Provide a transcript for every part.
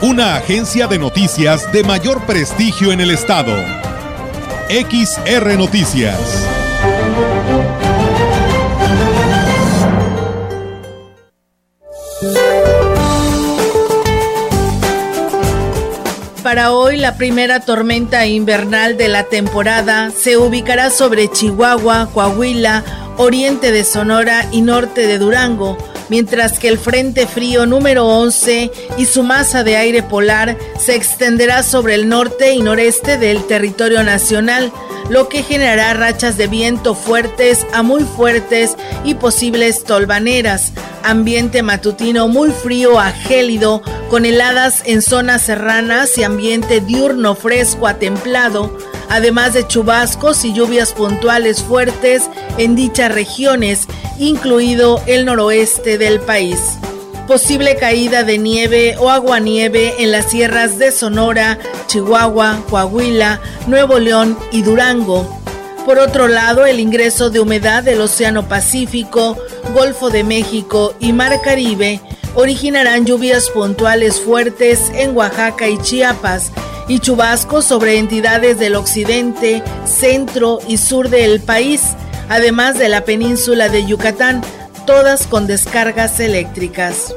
una agencia de noticias de mayor prestigio en el estado. XR Noticias. Para hoy, la primera tormenta invernal de la temporada se ubicará sobre Chihuahua, Coahuila, oriente de Sonora y norte de Durango mientras que el Frente Frío número 11 y su masa de aire polar se extenderá sobre el norte y noreste del territorio nacional, lo que generará rachas de viento fuertes a muy fuertes y posibles tolvaneras, ambiente matutino muy frío a gélido, con heladas en zonas serranas y ambiente diurno fresco a templado, además de chubascos y lluvias puntuales fuertes en dichas regiones, incluido el noroeste del país. Posible caída de nieve o aguanieve en las sierras de Sonora, Chihuahua, Coahuila, Nuevo León y Durango. Por otro lado, el ingreso de humedad del Océano Pacífico, Golfo de México y Mar Caribe originarán lluvias puntuales fuertes en Oaxaca y Chiapas, y chubascos sobre entidades del occidente, centro y sur del país, además de la península de Yucatán, todas con descargas eléctricas.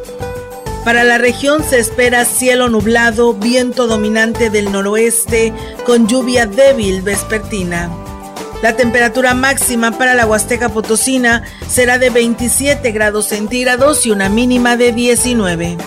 Para la región se espera cielo nublado, viento dominante del noroeste con lluvia débil vespertina. La temperatura máxima para la Huasteca Potosina será de 27 grados centígrados y una mínima de 19.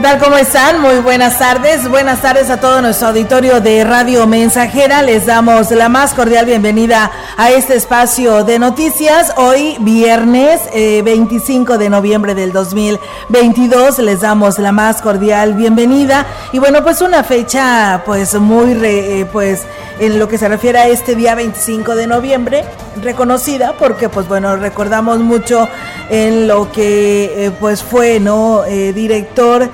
¿Qué tal? ¿Cómo están? Muy buenas tardes. Buenas tardes a todo nuestro auditorio de Radio Mensajera. Les damos la más cordial bienvenida a este espacio de noticias. Hoy, viernes 25 eh, de noviembre del 2022, les damos la más cordial bienvenida. Y bueno, pues una fecha pues muy, eh, pues en lo que se refiere a este día 25 de noviembre, reconocida porque pues bueno, recordamos mucho en lo que eh, pues fue, ¿no? director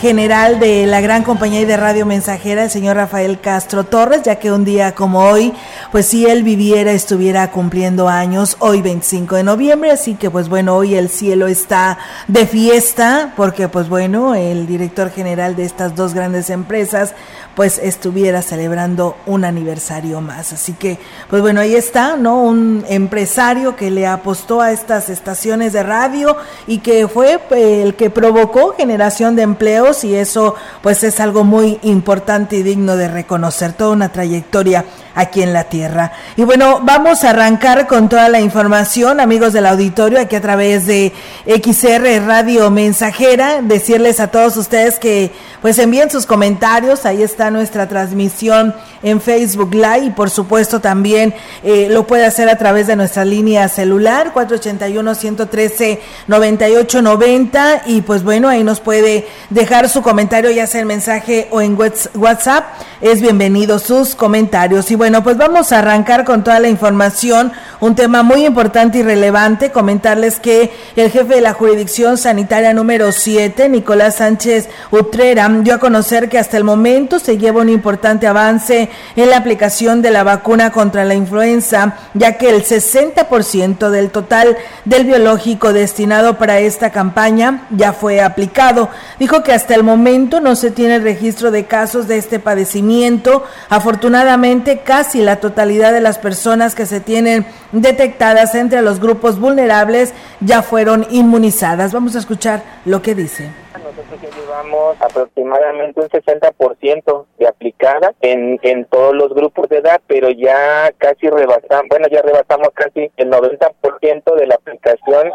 general de la gran compañía de radio mensajera, el señor Rafael Castro Torres, ya que un día como hoy, pues si él viviera, estuviera cumpliendo años, hoy 25 de noviembre, así que pues bueno, hoy el cielo está de fiesta, porque pues bueno, el director general de estas dos grandes empresas, pues estuviera celebrando un aniversario más. Así que, pues bueno, ahí está, ¿no? Un empresario que le apostó a estas estaciones de radio y que fue eh, el que provocó generación de empleos y eso pues es algo muy importante y digno de reconocer, toda una trayectoria aquí en la tierra. Y bueno, vamos a arrancar con toda la información, amigos del auditorio, aquí a través de XR Radio Mensajera, decirles a todos ustedes que pues envíen sus comentarios, ahí está nuestra transmisión en Facebook Live y por supuesto también eh, lo puede hacer a través de nuestra línea celular 481-113-9890 y pues bueno, ahí nos puede dejar su comentario ya sea en mensaje o en WhatsApp, es bienvenido sus comentarios. Y bueno, pues vamos a arrancar con toda la información, un tema muy importante y relevante, comentarles que el jefe de la jurisdicción sanitaria número 7, Nicolás Sánchez Utrera, dio a conocer que hasta el momento se lleva un importante avance en la aplicación de la vacuna contra la influenza, ya que el 60% del total del biológico destinado para esta campaña ya fue aplicado. Dijo que hasta el momento no se tiene registro de casos de este padecimiento. Afortunadamente, casi la totalidad de las personas que se tienen detectadas entre los grupos vulnerables ya fueron inmunizadas. Vamos a escuchar lo que dice nosotros ya llevamos aproximadamente un 60% de aplicada en, en todos los grupos de edad, pero ya casi rebasamos, bueno, ya rebasamos casi el 90% de la aplicación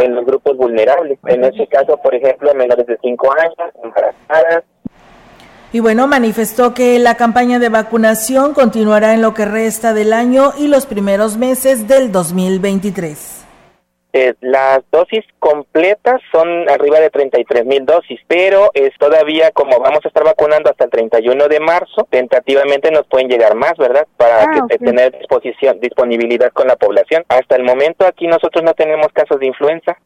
en los grupos vulnerables. En este caso, por ejemplo, menores de 5 años, embarazadas, y bueno, manifestó que la campaña de vacunación continuará en lo que resta del año y los primeros meses del 2023. Eh, las dosis completas son arriba de 33 mil dosis, pero es todavía como vamos a estar vacunando hasta el 31 de marzo, tentativamente nos pueden llegar más, ¿verdad? Para ah, que, tener disposición, disponibilidad con la población. Hasta el momento aquí nosotros no tenemos casos de influenza.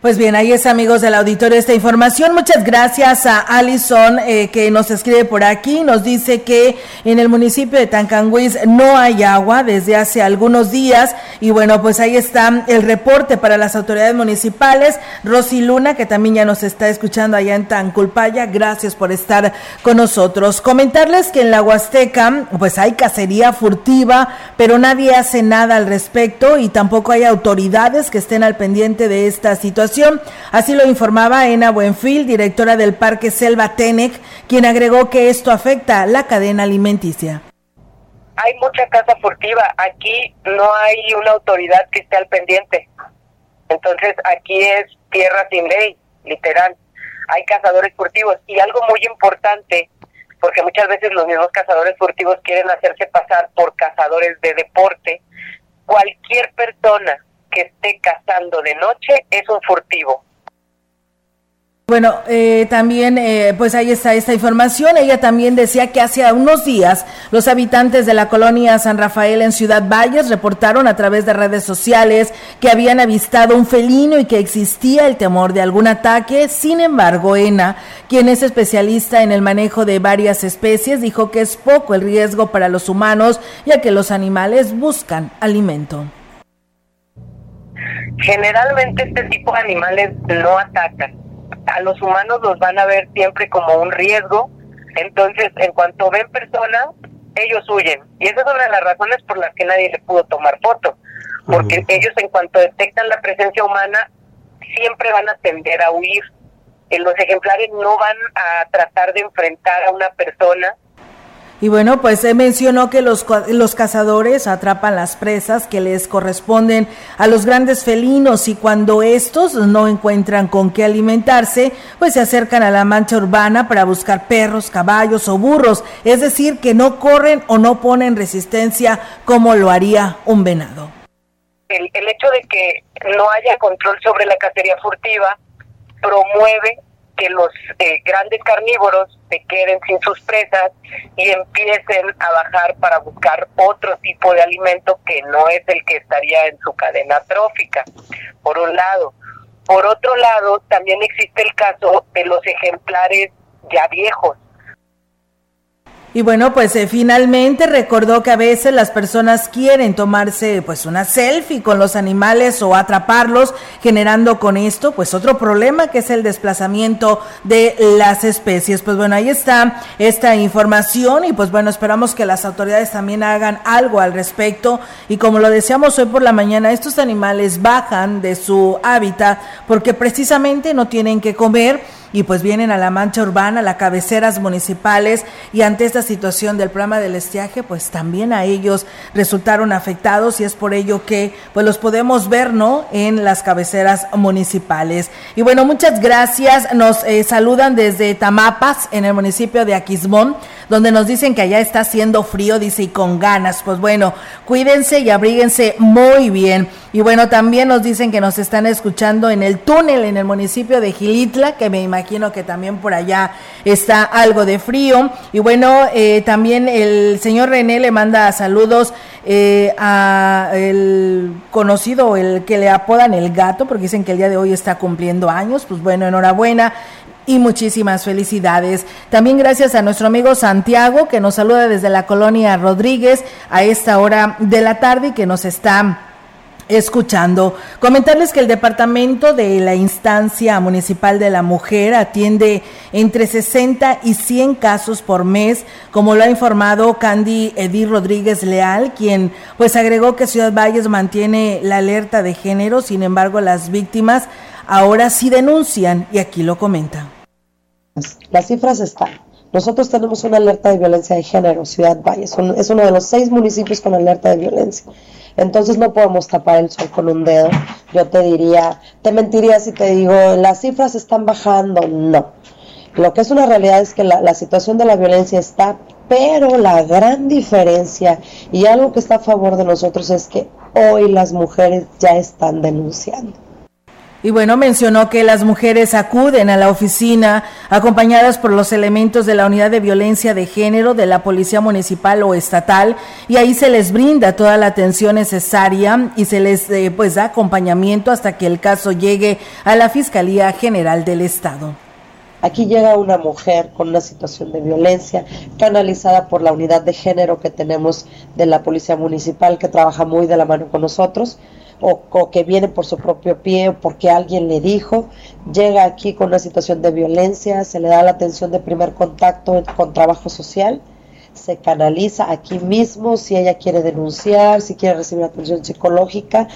Pues bien, ahí es amigos del auditorio esta información. Muchas gracias a Alison eh, que nos escribe por aquí. Nos dice que en el municipio de Tancanguis no hay agua desde hace algunos días. Y bueno, pues ahí está el reporte para las autoridades municipales. Rosy Luna, que también ya nos está escuchando allá en Tanculpaya. Gracias por estar con nosotros. Comentarles que en la Huasteca pues hay cacería furtiva, pero nadie hace nada al respecto y tampoco hay autoridades que estén al pendiente de esta situación Así lo informaba Ena Buenfil, directora del Parque Selva Tenec, quien agregó que esto afecta la cadena alimenticia. Hay mucha casa furtiva. Aquí no hay una autoridad que esté al pendiente. Entonces aquí es tierra sin ley, literal. Hay cazadores furtivos. Y algo muy importante, porque muchas veces los mismos cazadores furtivos quieren hacerse pasar por cazadores de deporte. Cualquier persona que esté cazando de noche es un furtivo. Bueno, eh, también, eh, pues ahí está esta información. Ella también decía que hace unos días los habitantes de la colonia San Rafael en Ciudad Valles reportaron a través de redes sociales que habían avistado un felino y que existía el temor de algún ataque. Sin embargo, Ena, quien es especialista en el manejo de varias especies, dijo que es poco el riesgo para los humanos ya que los animales buscan alimento. Generalmente este tipo de animales no atacan. A los humanos los van a ver siempre como un riesgo. Entonces, en cuanto ven personas, ellos huyen. Y esa es una de las razones por las que nadie le pudo tomar foto. Porque ellos en cuanto detectan la presencia humana, siempre van a tender a huir. los ejemplares no van a tratar de enfrentar a una persona y bueno, pues se mencionó que los, los cazadores atrapan las presas que les corresponden a los grandes felinos y cuando estos no encuentran con qué alimentarse, pues se acercan a la mancha urbana para buscar perros, caballos o burros, es decir, que no corren o no ponen resistencia como lo haría un venado. El, el hecho de que no haya control sobre la cacería furtiva promueve que los eh, grandes carnívoros se queden sin sus presas y empiecen a bajar para buscar otro tipo de alimento que no es el que estaría en su cadena trófica, por un lado. Por otro lado, también existe el caso de los ejemplares ya viejos, y bueno, pues eh, finalmente recordó que a veces las personas quieren tomarse pues una selfie con los animales o atraparlos, generando con esto pues otro problema que es el desplazamiento de las especies. Pues bueno, ahí está esta información y pues bueno, esperamos que las autoridades también hagan algo al respecto y como lo decíamos hoy por la mañana, estos animales bajan de su hábitat porque precisamente no tienen que comer y pues vienen a la mancha urbana, a las cabeceras municipales y ante esta situación del programa del estiaje, pues también a ellos resultaron afectados y es por ello que pues los podemos ver, ¿no? En las cabeceras municipales. Y bueno, muchas gracias. Nos eh, saludan desde Tamapas, en el municipio de Aquismón, donde nos dicen que allá está haciendo frío, dice, y con ganas. Pues bueno, cuídense y abríguense muy bien. Y bueno, también nos dicen que nos están escuchando en el túnel en el municipio de Gilitla, que me imagino que también por allá está algo de frío. Y bueno, eh, también el señor René le manda saludos eh, a el conocido, el que le apodan el gato, porque dicen que el día de hoy está cumpliendo años. Pues bueno, enhorabuena y muchísimas felicidades. También gracias a nuestro amigo Santiago que nos saluda desde la colonia Rodríguez a esta hora de la tarde y que nos está escuchando. Comentarles que el Departamento de la Instancia Municipal de la Mujer atiende entre 60 y 100 casos por mes, como lo ha informado Candy Edith Rodríguez Leal, quien pues agregó que Ciudad Valles mantiene la alerta de género, sin embargo las víctimas ahora sí denuncian y aquí lo comenta. Las cifras están. Nosotros tenemos una alerta de violencia de género, Ciudad Valles, es uno de los seis municipios con alerta de violencia. Entonces no podemos tapar el sol con un dedo. Yo te diría, te mentiría si te digo, las cifras están bajando. No. Lo que es una realidad es que la situación de la violencia está, pero la gran diferencia y algo que está a favor de nosotros es que hoy las mujeres ya están denunciando. Y bueno, mencionó que las mujeres acuden a la oficina acompañadas por los elementos de la unidad de violencia de género de la Policía Municipal o Estatal y ahí se les brinda toda la atención necesaria y se les eh, pues da acompañamiento hasta que el caso llegue a la Fiscalía General del Estado. Aquí llega una mujer con una situación de violencia canalizada por la unidad de género que tenemos de la Policía Municipal que trabaja muy de la mano con nosotros o, que viene por su propio pie o porque alguien le dijo, llega aquí con una situación de violencia, se le da la atención de primer contacto con trabajo social, se canaliza aquí mismo si ella quiere denunciar, si quiere recibir atención psicológica.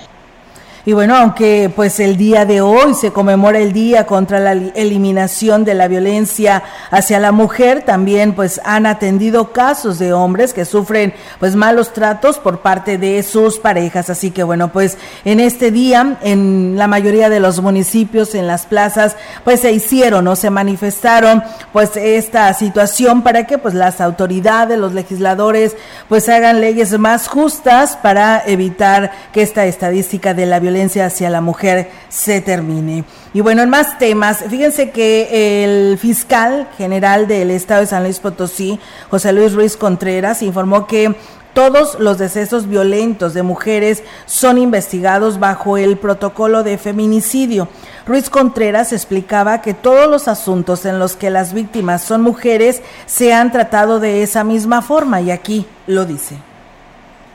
Y bueno, aunque pues el día de hoy se conmemora el día contra la eliminación de la violencia hacia la mujer, también pues han atendido casos de hombres que sufren pues malos tratos por parte de sus parejas. Así que bueno, pues en este día en la mayoría de los municipios, en las plazas, pues se hicieron o se manifestaron pues esta situación para que pues las autoridades, los legisladores pues hagan leyes más justas para evitar que esta estadística de la violencia hacia la mujer se termine. Y bueno, en más temas, fíjense que el fiscal general del estado de San Luis Potosí, José Luis Ruiz Contreras, informó que todos los decesos violentos de mujeres son investigados bajo el protocolo de feminicidio. Ruiz Contreras explicaba que todos los asuntos en los que las víctimas son mujeres se han tratado de esa misma forma y aquí lo dice.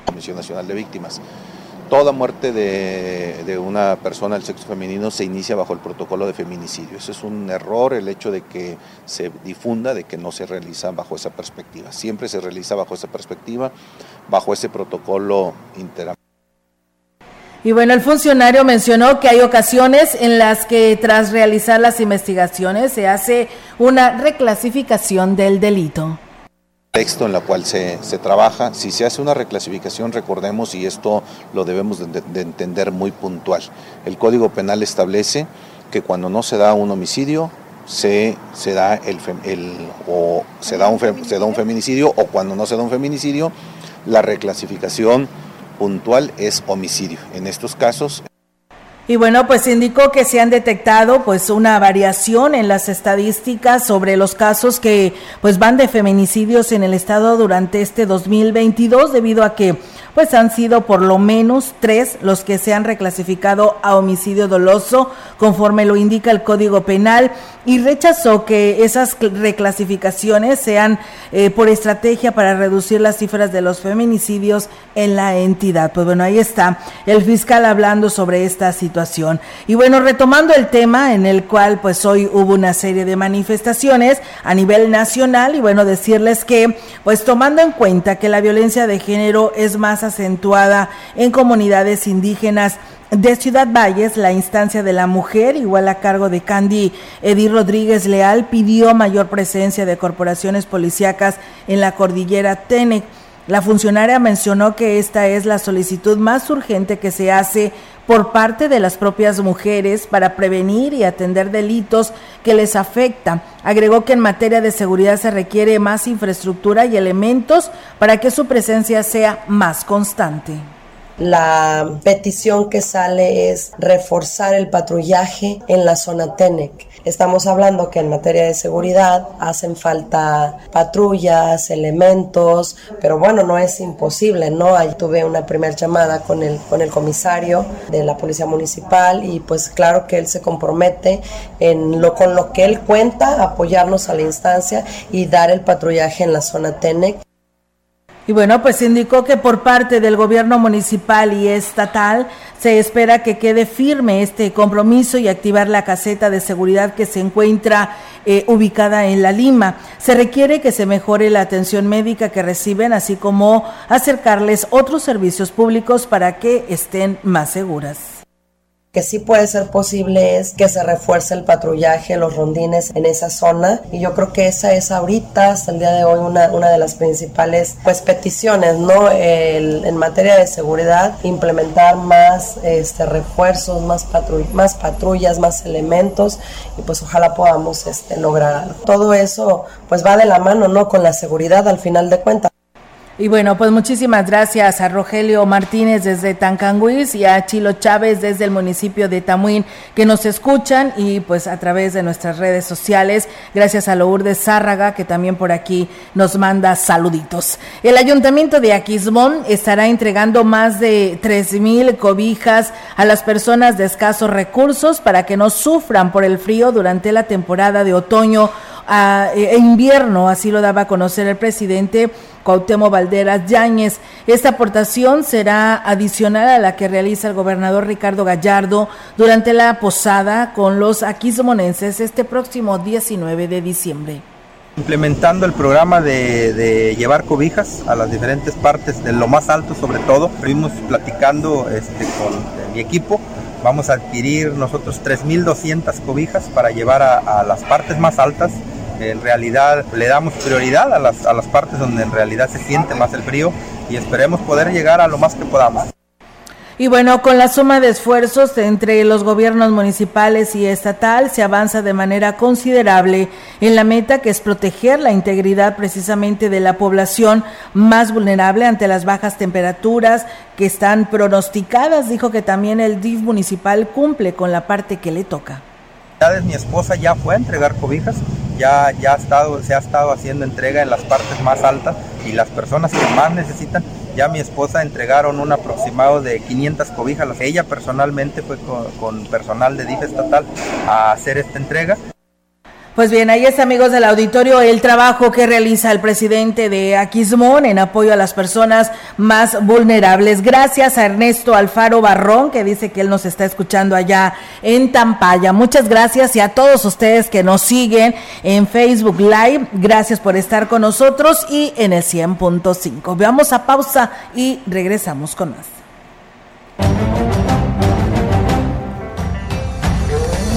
Comisión Nacional de Víctimas toda muerte de, una persona del sexo femenino se inicia bajo el protocolo de feminicidio. Eso es un error el hecho de que se difunda, de que no se realiza bajo esa perspectiva. Siempre se realiza bajo esa perspectiva, bajo ese protocolo interamericano. Y bueno, el funcionario mencionó que hay ocasiones en las que tras realizar las investigaciones se hace una reclasificación del delito texto en la cual se, se, trabaja. Si se hace una reclasificación, recordemos, y esto lo debemos de, entender muy puntual, el Código Penal establece que cuando no se da un homicidio, se, se, da, el, o se, da un, se da un feminicidio, o cuando no se da un feminicidio, la reclasificación puntual es homicidio. En estos casos... Y bueno, pues indicó que se han detectado pues una variación en las estadísticas sobre los casos que pues van de feminicidios en el estado durante este 2022 debido a que pues han sido por lo menos tres los que se han reclasificado a homicidio doloso, conforme lo indica el Código Penal, y rechazó que esas reclasificaciones sean eh, por estrategia para reducir las cifras de los feminicidios en la entidad. Pues bueno, ahí está el fiscal hablando sobre esta situación. Y bueno, retomando el tema en el cual pues hoy hubo una serie de manifestaciones a nivel nacional y bueno, decirles que pues tomando en cuenta que la violencia de género es más acentuada en comunidades indígenas de Ciudad Valles, la instancia de la mujer, igual a cargo de Candy Edith Rodríguez Leal, pidió mayor presencia de corporaciones policíacas en la cordillera Tenec. La funcionaria mencionó que esta es la solicitud más urgente que se hace por parte de las propias mujeres para prevenir y atender delitos que les afectan. Agregó que en materia de seguridad se requiere más infraestructura y elementos para que su presencia sea más constante. La petición que sale es reforzar el patrullaje en la zona TENEC. Estamos hablando que en materia de seguridad hacen falta patrullas, elementos, pero bueno, no es imposible, ¿no? Ahí tuve una primera llamada con el, con el comisario de la Policía Municipal y pues claro que él se compromete en lo, con lo que él cuenta, apoyarnos a la instancia y dar el patrullaje en la zona TENEC. Y bueno, pues indicó que por parte del gobierno municipal y estatal se espera que quede firme este compromiso y activar la caseta de seguridad que se encuentra eh, ubicada en La Lima. Se requiere que se mejore la atención médica que reciben, así como acercarles otros servicios públicos para que estén más seguras que sí puede ser posible es que se refuerce el patrullaje, los rondines en esa zona y yo creo que esa es ahorita, hasta el día de hoy, una, una de las principales pues peticiones, ¿no? en materia de seguridad, implementar más este, refuerzos, más, más patrullas, más elementos y pues ojalá podamos este, lograr Todo eso pues va de la mano, ¿no? Con la seguridad al final de cuentas. Y bueno, pues muchísimas gracias a Rogelio Martínez desde Tancanguis y a Chilo Chávez desde el municipio de Tamuín que nos escuchan y pues a través de nuestras redes sociales. Gracias a Lourdes Zárraga que también por aquí nos manda saluditos. El ayuntamiento de Aquismón estará entregando más de tres mil cobijas a las personas de escasos recursos para que no sufran por el frío durante la temporada de otoño e invierno, así lo daba a conocer el presidente Cuauhtémoc Valderas Yáñez. Esta aportación será adicional a la que realiza el gobernador Ricardo Gallardo durante la posada con los aquismonenses este próximo 19 de diciembre implementando el programa de, llevar cobijas a las diferentes partes, de lo más alto sobre todo. Fuimos platicando este, con mi equipo, vamos a adquirir nosotros 3.200 cobijas para llevar a las partes más altas en realidad le damos prioridad a las, a las partes donde en realidad se siente más el frío y esperemos poder llegar a lo más que podamos. Y bueno, con la suma de esfuerzos entre los gobiernos municipales y estatal se avanza de manera considerable en la meta que es proteger la integridad precisamente de la población más vulnerable ante las bajas temperaturas que están pronosticadas. Dijo que también el DIF municipal cumple con la parte que le toca. Mi esposa ya fue a entregar cobijas, ya, ya ha estado, se ha estado haciendo entrega en las partes más altas y las personas que más necesitan, ya mi esposa entregaron un aproximado de 500 cobijas. Ella personalmente fue con, con personal de DIF estatal a hacer esta entrega. Pues bien, ahí está, amigos del auditorio, el trabajo que realiza el presidente de Aquismón en apoyo a las personas más vulnerables. Gracias a Ernesto Alfaro Barrón, que dice que él nos está escuchando allá en Tampaya. Muchas gracias y a todos ustedes que nos siguen en Facebook Live. Gracias por estar con nosotros y en el 100.5. Veamos a pausa y regresamos con más.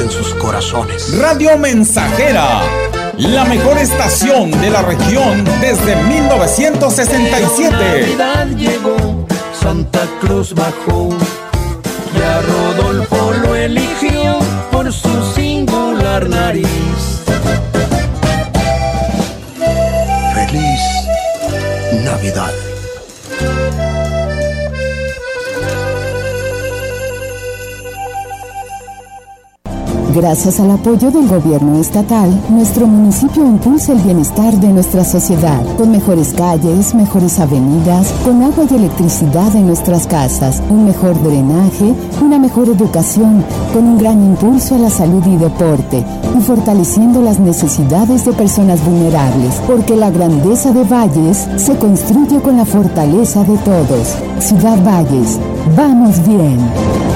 en sus corazones. Radio Mensajera, la mejor estación de la región desde 1967. Navidad llegó, Santa Cruz bajó, y a Rodolfo lo eligió por su singular nariz. Feliz Navidad. Gracias al apoyo del gobierno estatal, nuestro municipio impulsa el bienestar de nuestra sociedad, con mejores calles, mejores avenidas, con agua y electricidad en nuestras casas, un mejor drenaje, una mejor educación, con un gran impulso a la salud y deporte, y fortaleciendo las necesidades de personas vulnerables, porque la grandeza de Valles se construye con la fortaleza de todos. Ciudad Valles, vamos bien.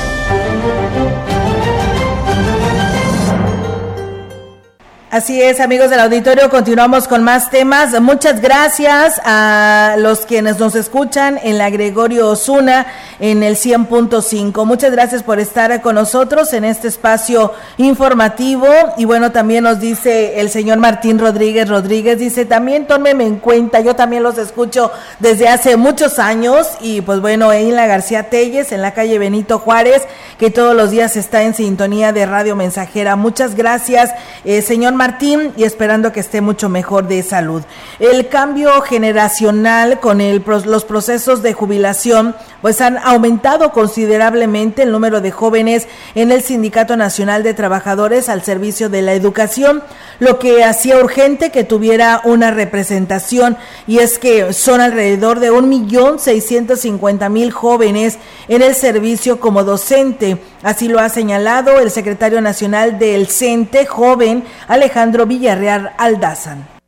Así es, amigos del auditorio, continuamos con más temas. Muchas gracias a los quienes nos escuchan en la Gregorio Osuna en el 100.5. Muchas gracias por estar con nosotros en este espacio informativo. Y bueno, también nos dice el señor Martín Rodríguez Rodríguez, dice, también tómeme en cuenta, yo también los escucho desde hace muchos años. Y pues bueno, en la García Telles, en la calle Benito Juárez, que todos los días está en sintonía de Radio Mensajera. Muchas gracias, eh, señor Martín y esperando que esté mucho mejor de salud. El cambio generacional con el, los procesos de jubilación pues han aumentado considerablemente el número de jóvenes en el Sindicato Nacional de Trabajadores al servicio de la educación, lo que hacía urgente que tuviera una representación y es que son alrededor de un millón seiscientos cincuenta mil jóvenes en el servicio como docente. Así lo ha señalado el secretario nacional del CENTE, joven Alejandro Villarreal Aldazan.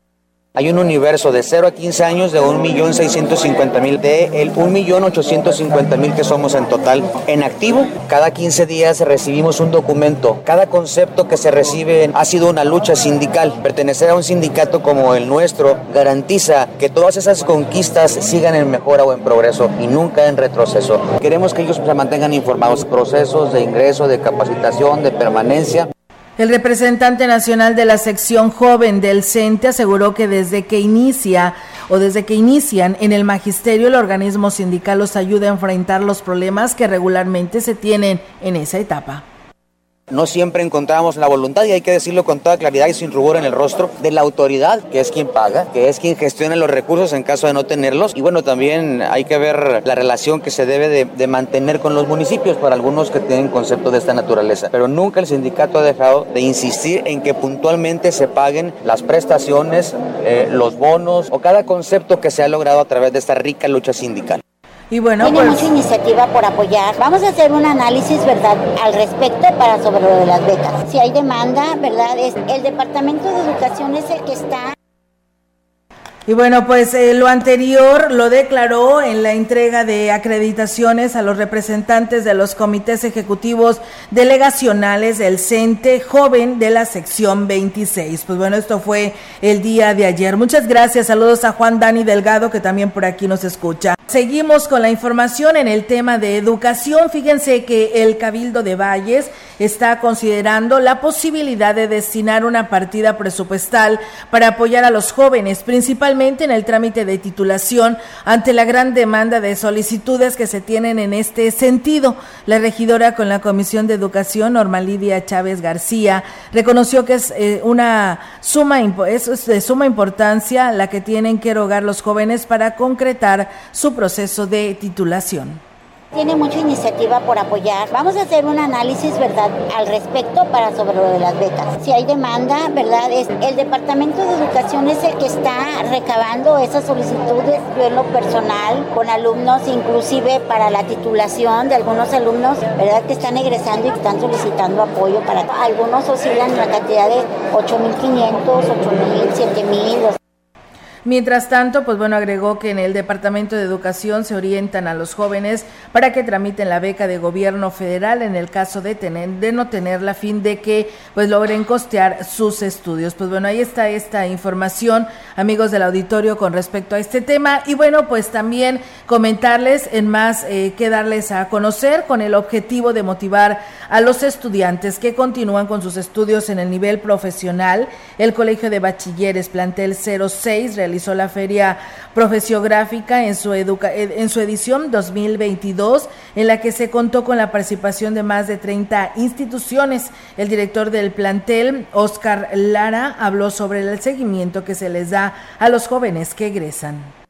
Hay un universo de 0 a 15 años de 1.650.000, de el 1.850.000 que somos en total en activo. Cada 15 días recibimos un documento. Cada concepto que se recibe ha sido una lucha sindical. Pertenecer a un sindicato como el nuestro garantiza que todas esas conquistas sigan en mejora o en progreso y nunca en retroceso. Queremos que ellos se mantengan informados. Procesos de ingreso, de capacitación, de permanencia. El representante nacional de la sección joven del CENTE aseguró que desde que inicia o desde que inician en el magisterio el organismo sindical los ayuda a enfrentar los problemas que regularmente se tienen en esa etapa. No siempre encontramos la voluntad, y hay que decirlo con toda claridad y sin rubor en el rostro, de la autoridad, que es quien paga, que es quien gestiona los recursos en caso de no tenerlos. Y bueno, también hay que ver la relación que se debe de, mantener con los municipios para algunos que tienen conceptos de esta naturaleza. Pero nunca el sindicato ha dejado de insistir en que puntualmente se paguen las prestaciones, eh, los bonos o cada concepto que se ha logrado a través de esta rica lucha sindical. Y bueno, Tiene pues mucha iniciativa por apoyar. Vamos a hacer un análisis, ¿verdad?, al respecto para sobre lo de las becas. Si hay demanda, ¿verdad? Es, el Departamento de Educación es el que está Y bueno, pues eh, lo anterior lo declaró en la entrega de acreditaciones a los representantes de los comités ejecutivos delegacionales del CENTE joven de la sección 26. Pues bueno, esto fue el día de ayer. Muchas gracias. Saludos a Juan Dani Delgado que también por aquí nos escucha. Seguimos con la información en el tema de educación. Fíjense que el Cabildo de Valles está considerando la posibilidad de destinar una partida presupuestal para apoyar a los jóvenes, principalmente en el trámite de titulación ante la gran demanda de solicitudes que se tienen en este sentido. La regidora con la Comisión de Educación, Norma Lidia Chávez García, reconoció que es eh, una suma es, de suma importancia la que tienen que erogar los jóvenes para concretar su proceso de titulación. Tiene mucha iniciativa por apoyar. Vamos a hacer un análisis, ¿verdad?, al respecto para sobre lo de las becas. Si hay demanda, ¿verdad? Es, el Departamento de Educación es el que está recabando esas solicitudes. Yo en lo personal, con alumnos, inclusive para la titulación de algunos alumnos, ¿verdad?, que están egresando y que están solicitando apoyo para... Algunos oscilan la cantidad de 8.500, 8.000, 7.000. Mientras tanto, pues bueno, agregó que en el Departamento de Educación se orientan a los jóvenes para que tramiten la beca de gobierno federal en el caso de, tener, de no tenerla a fin de que pues logren costear sus estudios. Pues bueno, ahí está esta información, amigos del auditorio, con respecto a este tema. Y bueno, pues también comentarles en más eh, que darles a conocer con el objetivo de motivar a los estudiantes que continúan con sus estudios en el nivel profesional. El Colegio de Bachilleres Plantel 06 realizó la feria profesiográfica en su, en su edición 2022, en la que se contó con la participación de más de 30 instituciones. El director del plantel, Oscar Lara, habló sobre el seguimiento que se les da a los jóvenes que egresan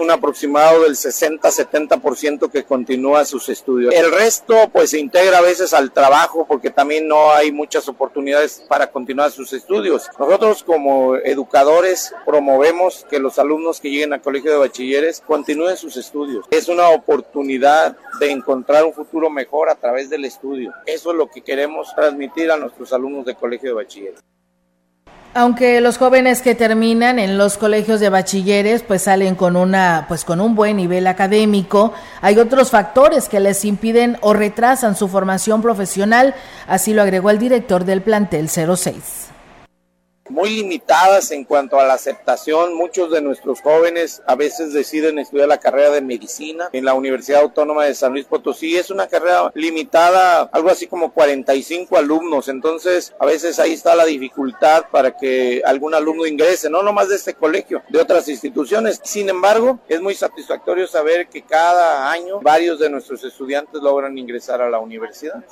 un aproximado del 60-70% que continúa sus estudios. El resto pues se integra a veces al trabajo porque también no hay muchas oportunidades para continuar sus estudios. Nosotros como educadores promovemos que los alumnos que lleguen al colegio de bachilleres continúen sus estudios. Es una oportunidad de encontrar un futuro mejor a través del estudio. Eso es lo que queremos transmitir a nuestros alumnos del colegio de bachilleres. Aunque los jóvenes que terminan en los colegios de bachilleres pues salen con una pues con un buen nivel académico, hay otros factores que les impiden o retrasan su formación profesional, así lo agregó el director del plantel 06 muy limitadas en cuanto a la aceptación. Muchos de nuestros jóvenes a veces deciden estudiar la carrera de medicina en la Universidad Autónoma de San Luis Potosí. Es una carrera limitada, algo así como 45 alumnos. Entonces, a veces ahí está la dificultad para que algún alumno ingrese, no nomás de este colegio, de otras instituciones. Sin embargo, es muy satisfactorio saber que cada año varios de nuestros estudiantes logran ingresar a la universidad.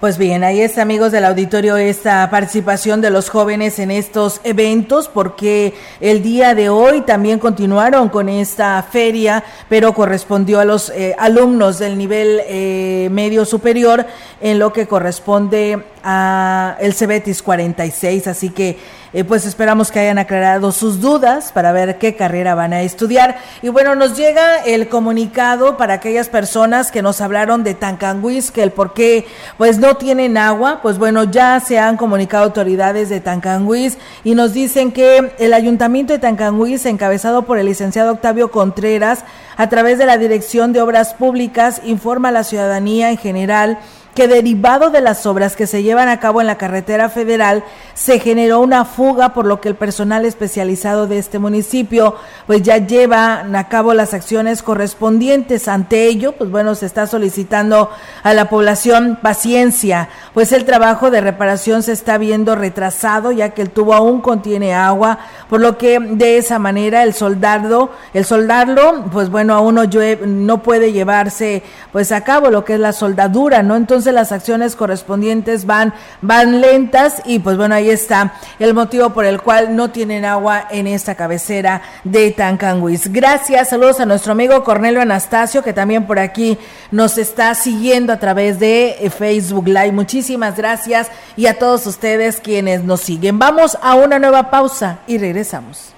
Pues bien, ahí está, amigos del auditorio, esta participación de los jóvenes en estos eventos, porque el día de hoy también continuaron con esta feria, pero correspondió a los eh, alumnos del nivel eh, medio superior en lo que corresponde a el Cebetis 46, así que eh, pues esperamos que hayan aclarado sus dudas para ver qué carrera van a estudiar. Y bueno, nos llega el comunicado para aquellas personas que nos hablaron de Tancanguis, que el por qué pues no tienen agua, pues bueno, ya se han comunicado autoridades de Tancanguis y nos dicen que el ayuntamiento de Tancanguis, encabezado por el licenciado Octavio Contreras, a través de la Dirección de Obras Públicas, informa a la ciudadanía en general que derivado de las obras que se llevan a cabo en la carretera federal se generó una fuga por lo que el personal especializado de este municipio pues ya lleva a cabo las acciones correspondientes. Ante ello pues bueno se está solicitando a la población paciencia pues el trabajo de reparación se está viendo retrasado ya que el tubo aún contiene agua por lo que de esa manera el soldado el soldarlo pues bueno aún no, no puede llevarse pues a cabo lo que es la soldadura no entonces las acciones correspondientes van, van lentas y pues bueno, ahí está el motivo por el cual no tienen agua en esta cabecera de Tancanguis. Gracias, saludos a nuestro amigo Cornelio Anastasio que también por aquí nos está siguiendo a través de eh, Facebook Live. Muchísimas gracias y a todos ustedes quienes nos siguen. Vamos a una nueva pausa y regresamos.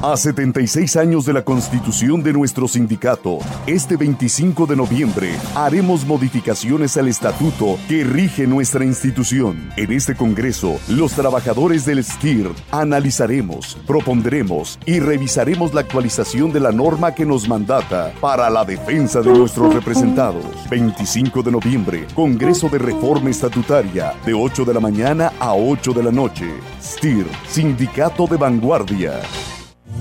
A 76 años de la constitución de nuestro sindicato, este 25 de noviembre haremos modificaciones al estatuto que rige nuestra institución. En este Congreso, los trabajadores del SKIR analizaremos, propondremos y revisaremos la actualización de la norma que nos mandata para la defensa de nuestros representados. 25 de noviembre, Congreso de Reforma Estatutaria, de 8 de la mañana a 8 de la noche. STIR, Sindicato de Vanguardia.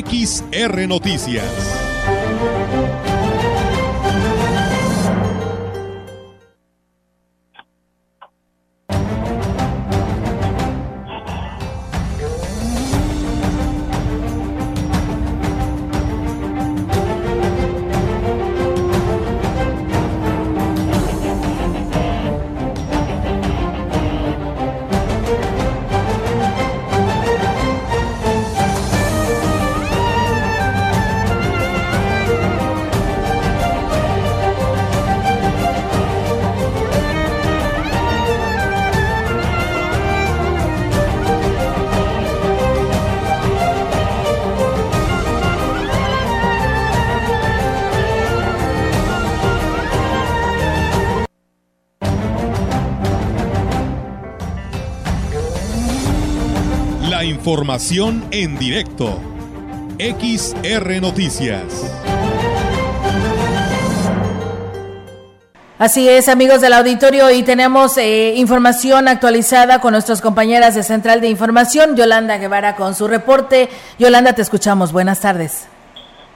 XR Noticias. Información en directo. XR Noticias. Así es, amigos del auditorio, y tenemos eh, información actualizada con nuestras compañeras de Central de Información, Yolanda Guevara con su reporte. Yolanda, te escuchamos. Buenas tardes.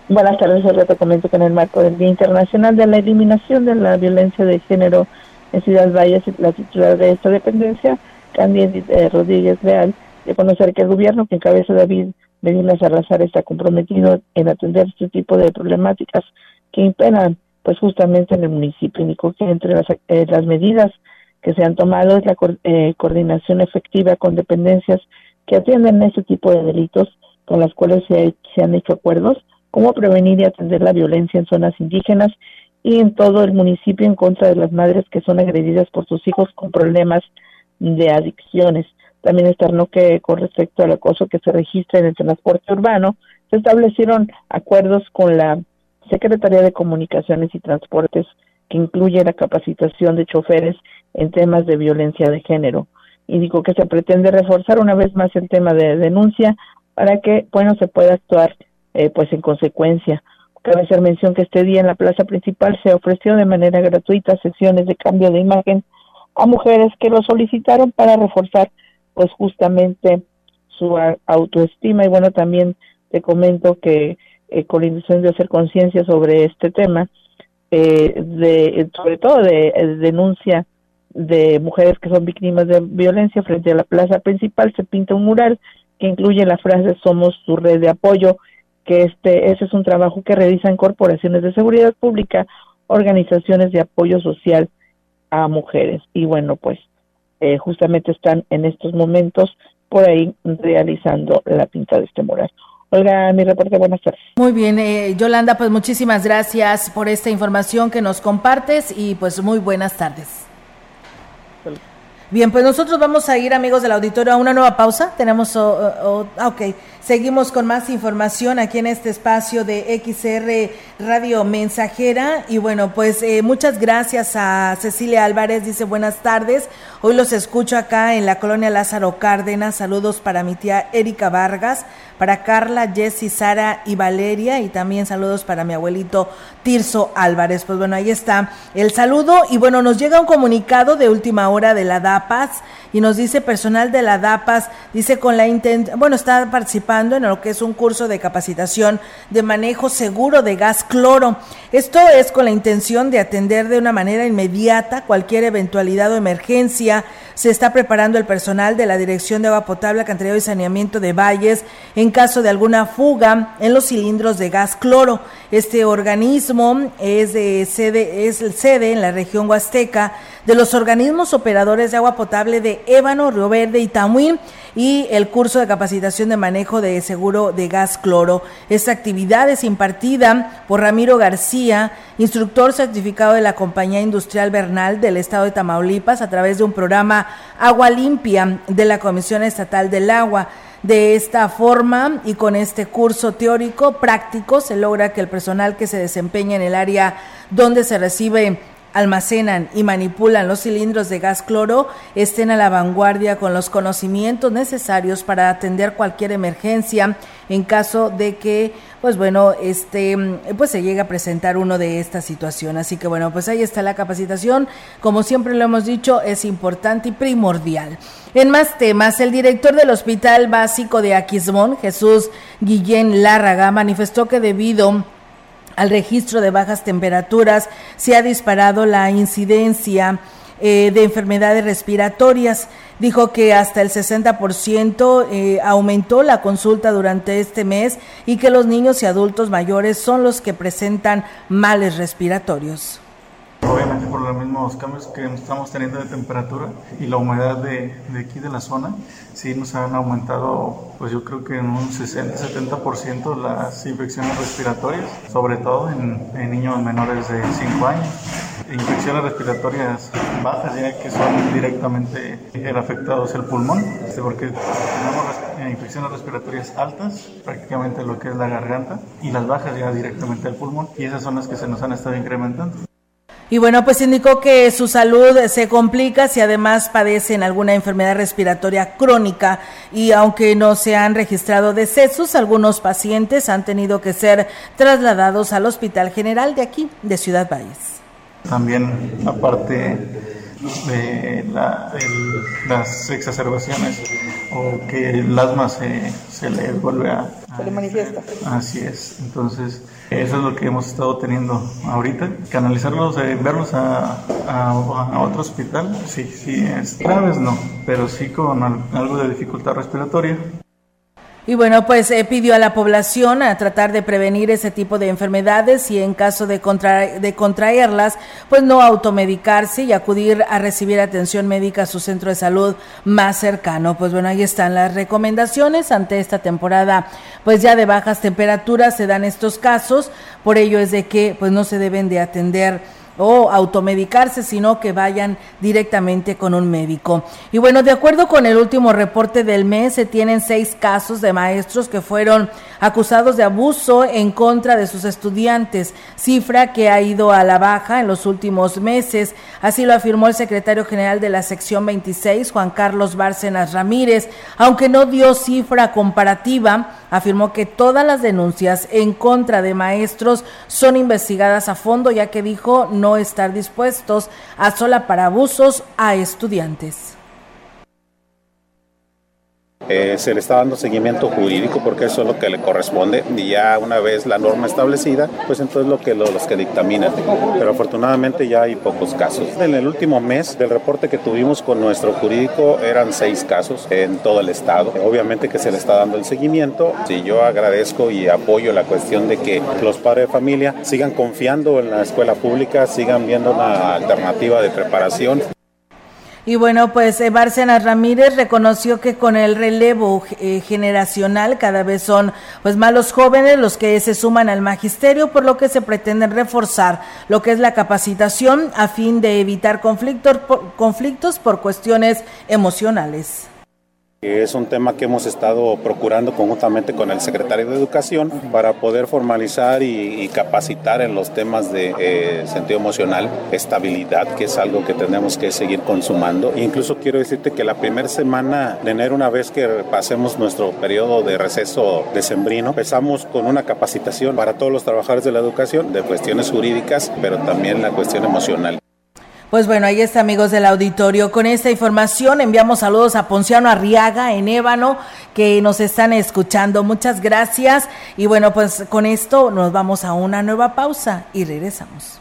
Buenas tardes, yo te comento que en el marco del Día Internacional de la Eliminación de la Violencia de Género en Ciudad Valles, la titular de esta dependencia, Candy eh, Rodríguez Real, de conocer que el gobierno que encabeza David Medina Salazar está comprometido en atender este tipo de problemáticas que imperan pues justamente en el municipio. Indicó que entre las, eh, las medidas que se han tomado es la eh, coordinación efectiva con dependencias que atienden este tipo de delitos con las cuales se, se han hecho acuerdos, cómo prevenir y atender la violencia en zonas indígenas y en todo el municipio en contra de las madres que son agredidas por sus hijos con problemas de adicciones. También externó que con respecto al acoso que se registra en el transporte urbano, se establecieron acuerdos con la Secretaría de Comunicaciones y Transportes que incluye la capacitación de choferes en temas de violencia de género. Indicó que se pretende reforzar una vez más el tema de denuncia para que, bueno, se pueda actuar eh, pues en consecuencia. Cabe hacer mención que este día en la plaza principal se ofreció de manera gratuita sesiones de cambio de imagen a mujeres que lo solicitaron para reforzar pues justamente su autoestima. Y bueno también te comento que eh, con la intención de hacer conciencia sobre este tema eh, de sobre todo de, de, denuncia de mujeres que son víctimas de violencia frente a la plaza principal se pinta un mural que incluye la frase somos su red de apoyo que este ese es un trabajo que realizan corporaciones de seguridad pública organizaciones de apoyo social a mujeres. Y bueno pues eh, justamente están en estos momentos por ahí realizando la pinta de este mural. Olga, mi reporte, buenas tardes. Muy bien, eh, Yolanda, pues muchísimas gracias por esta información que nos compartes y pues muy buenas tardes. Bien, pues nosotros vamos a ir, amigos del auditorio, a una nueva pausa. Tenemos, oh, oh, ok, seguimos con más información aquí en este espacio de XR Radio Mensajera. Y bueno, pues eh, muchas gracias a Cecilia Álvarez, dice buenas tardes. Hoy los escucho acá en la colonia Lázaro Cárdenas. Saludos para mi tía Erika Vargas, para Carla, Jessy, Sara y Valeria y también saludos para mi abuelito Tirso Álvarez. Pues bueno, ahí está el saludo y bueno, nos llega un comunicado de última hora de la DAPAS y nos dice personal de la DAPAS, dice con la intención, bueno, está participando en lo que es un curso de capacitación de manejo seguro de gas cloro. Esto es con la intención de atender de una manera inmediata cualquier eventualidad o emergencia. Se está preparando el personal de la Dirección de Agua Potable, Alcantarillado y Saneamiento de Valles en caso de alguna fuga en los cilindros de gas cloro. Este organismo es de sede, es sede en la región Huasteca de los organismos operadores de agua potable de Ébano, Río Verde y Tamuín y el curso de capacitación de manejo de seguro de gas cloro. Esta actividad es impartida por Ramiro García, instructor certificado de la Compañía Industrial Bernal del Estado de Tamaulipas a través de un programa Agua Limpia de la Comisión Estatal del Agua. De esta forma y con este curso teórico práctico se logra que el personal que se desempeña en el área donde se recibe almacenan y manipulan los cilindros de gas cloro estén a la vanguardia con los conocimientos necesarios para atender cualquier emergencia en caso de que pues bueno, este pues se llegue a presentar uno de esta situación. Así que bueno, pues ahí está la capacitación, como siempre lo hemos dicho, es importante y primordial. En más temas, el director del Hospital Básico de Aquismón, Jesús Guillén Lárraga, manifestó que debido al registro de bajas temperaturas, se ha disparado la incidencia eh, de enfermedades respiratorias. Dijo que hasta el 60% eh, aumentó la consulta durante este mes y que los niños y adultos mayores son los que presentan males respiratorios. Obviamente por los mismos cambios que estamos teniendo de temperatura y la humedad de, de aquí de la zona, sí nos han aumentado, pues yo creo que en un 60-70% las infecciones respiratorias, sobre todo en, en, niños menores de 5 años. Infecciones respiratorias bajas ya que son directamente afectados el pulmón, este, porque tenemos infecciones respiratorias altas, prácticamente lo que es la garganta, y las bajas ya directamente el pulmón, y esas son las que se nos han estado incrementando. Y bueno, pues indicó que su salud se complica si además padecen alguna enfermedad respiratoria crónica y aunque no se han registrado decesos, algunos pacientes han tenido que ser trasladados al Hospital General de aquí, de Ciudad Valles. También, aparte de la, el, las exacerbaciones o que el asma se, se le vuelve a... Se le manifiesta. Así es, entonces eso es lo que hemos estado teniendo ahorita. Canalizarlos, eh, verlos a, a, otro hospital, sí, sí, es graves no, pero sí con algo de dificultad respiratoria. Y bueno, pues eh, pidió a la población a tratar de prevenir ese tipo de enfermedades y en caso de, contra de contraerlas, pues no automedicarse y acudir a recibir atención médica a su centro de salud más cercano. Pues bueno, ahí están las recomendaciones ante esta temporada, pues ya de bajas temperaturas se dan estos casos, por ello es de que pues no se deben de atender o automedicarse, sino que vayan directamente con un médico. Y bueno, de acuerdo con el último reporte del mes, se tienen seis casos de maestros que fueron acusados de abuso en contra de sus estudiantes, cifra que ha ido a la baja en los últimos meses. Así lo afirmó el secretario general de la sección 26, Juan Carlos Bárcenas Ramírez, aunque no dio cifra comparativa, afirmó que todas las denuncias en contra de maestros son investigadas a fondo, ya que dijo no estar dispuestos a solapar abusos a estudiantes. Eh, se le está dando seguimiento jurídico porque eso es lo que le corresponde y ya una vez la norma establecida, pues entonces lo que lo, los que dictaminan. Pero afortunadamente ya hay pocos casos. En el último mes del reporte que tuvimos con nuestro jurídico eran seis casos en todo el estado. Obviamente que se le está dando el seguimiento. Y yo agradezco y apoyo la cuestión de que los padres de familia sigan confiando en la escuela pública, sigan viendo una alternativa de preparación. Y bueno, pues eh, Bárcenas Ramírez reconoció que con el relevo eh, generacional cada vez son pues más los jóvenes los que se suman al magisterio, por lo que se pretende reforzar lo que es la capacitación a fin de evitar conflictos por, conflictos por cuestiones emocionales. Es un tema que hemos estado procurando conjuntamente con el secretario de Educación para poder formalizar y, capacitar en los temas de eh, sentido emocional, estabilidad, que es algo que tenemos que seguir consumando. Incluso quiero decirte que la primera semana de enero, una vez que pasemos nuestro periodo de receso decembrino, empezamos con una capacitación para todos los trabajadores de la educación de cuestiones jurídicas, pero también la cuestión emocional. Pues bueno, ahí está, amigos del auditorio. Con esta información enviamos saludos a Ponciano Arriaga en Ébano, que nos están escuchando. Muchas gracias. Y bueno, pues con esto nos vamos a una nueva pausa y regresamos.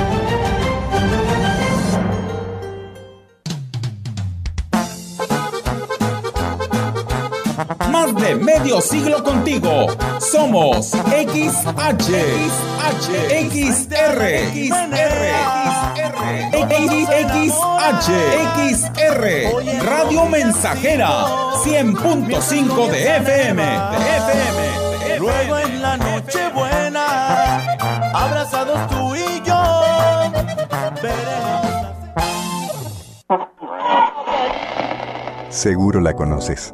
medio siglo contigo. Somos XH, XH, XR, XR, XH, XR, Radio Mensajera, 100.5 de FM, de FM. Luego en la noche buena, abrazados tú y yo, Seguro la conoces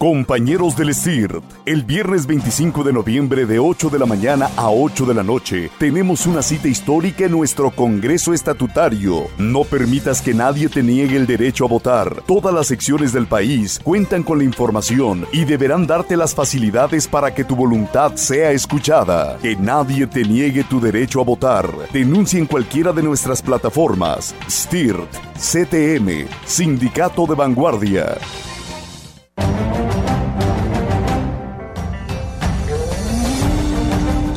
Compañeros del CIRT, el viernes 25 de noviembre de 8 de la mañana a 8 de la noche, tenemos una cita histórica en nuestro Congreso Estatutario. No permitas que nadie te niegue el derecho a votar. Todas las secciones del país cuentan con la información y deberán darte las facilidades para que tu voluntad sea escuchada. Que nadie te niegue tu derecho a votar. Denuncia en cualquiera de nuestras plataformas. STIRT, CTM, Sindicato de Vanguardia.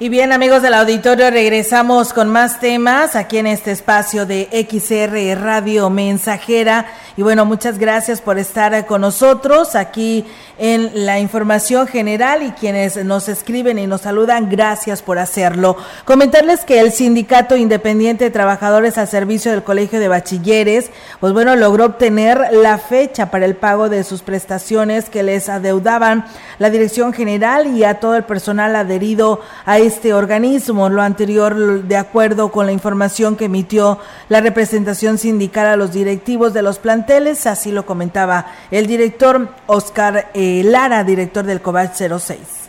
Y bien, amigos del auditorio, regresamos con más temas aquí en este espacio de XR Radio Mensajera. Y bueno, muchas gracias por estar con nosotros aquí en la información general y quienes nos escriben y nos saludan, gracias por hacerlo. Comentarles que el Sindicato Independiente de Trabajadores al Servicio del Colegio de Bachilleres, pues bueno, logró obtener la fecha para el pago de sus prestaciones que les adeudaban la Dirección General y a todo el personal adherido a este organismo. Lo anterior de acuerdo con la información que emitió la representación sindical a los directivos de los planteles, así lo comentaba el director Oscar eh, Lara, director del COVAC 06.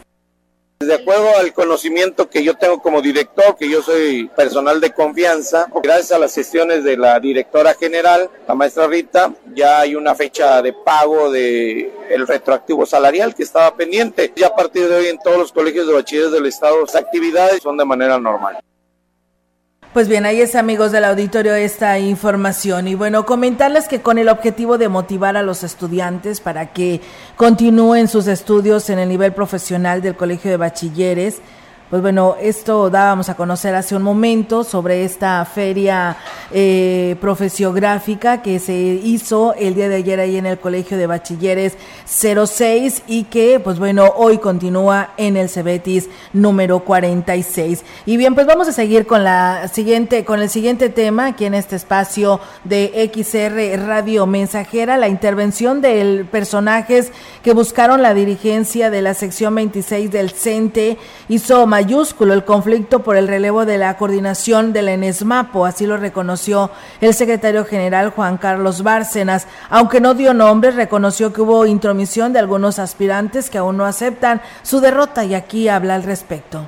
De acuerdo al conocimiento que yo tengo como director, que yo soy personal de confianza, gracias a las gestiones de la directora general, la maestra Rita, ya hay una fecha de pago de el retroactivo salarial que estaba pendiente. Ya a partir de hoy en todos los colegios de bachilleres del estado las actividades son de manera normal. Pues bien, ahí es amigos del auditorio esta información. Y bueno, comentarles que con el objetivo de motivar a los estudiantes para que continúen sus estudios en el nivel profesional del Colegio de Bachilleres, Pues bueno, esto dábamos a conocer hace un momento sobre esta feria eh, profesiográfica que se hizo el día de ayer ahí en el Colegio de Bachilleres 06 y que pues bueno, hoy continúa en el Cebetis número 46. Y bien, pues vamos a seguir con la siguiente con el siguiente tema aquí en este espacio de XR Radio Mensajera, la intervención de personajes que buscaron la dirigencia de la sección 26 del CENTE hizo mayúsculo el conflicto por el relevo de la coordinación del ENESMAPO, así lo reconoció el secretario general Juan Carlos Bárcenas. Aunque no dio nombre, reconoció que hubo intromisión de algunos aspirantes que aún no aceptan su derrota y aquí habla al respecto.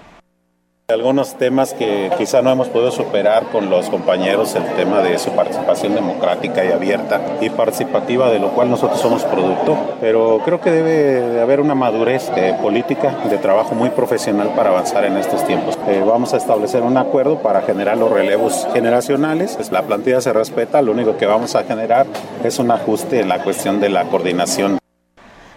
Algunos temas que quizá no hemos podido superar con los compañeros, el tema de su participación democrática y abierta y participativa, de lo cual nosotros somos producto, pero creo que debe de haber una madurez de política, de trabajo muy profesional para avanzar en estos tiempos. Eh, vamos a establecer un acuerdo para generar los relevos generacionales, pues la plantilla se respeta, lo único que vamos a generar es un ajuste en la cuestión de la coordinación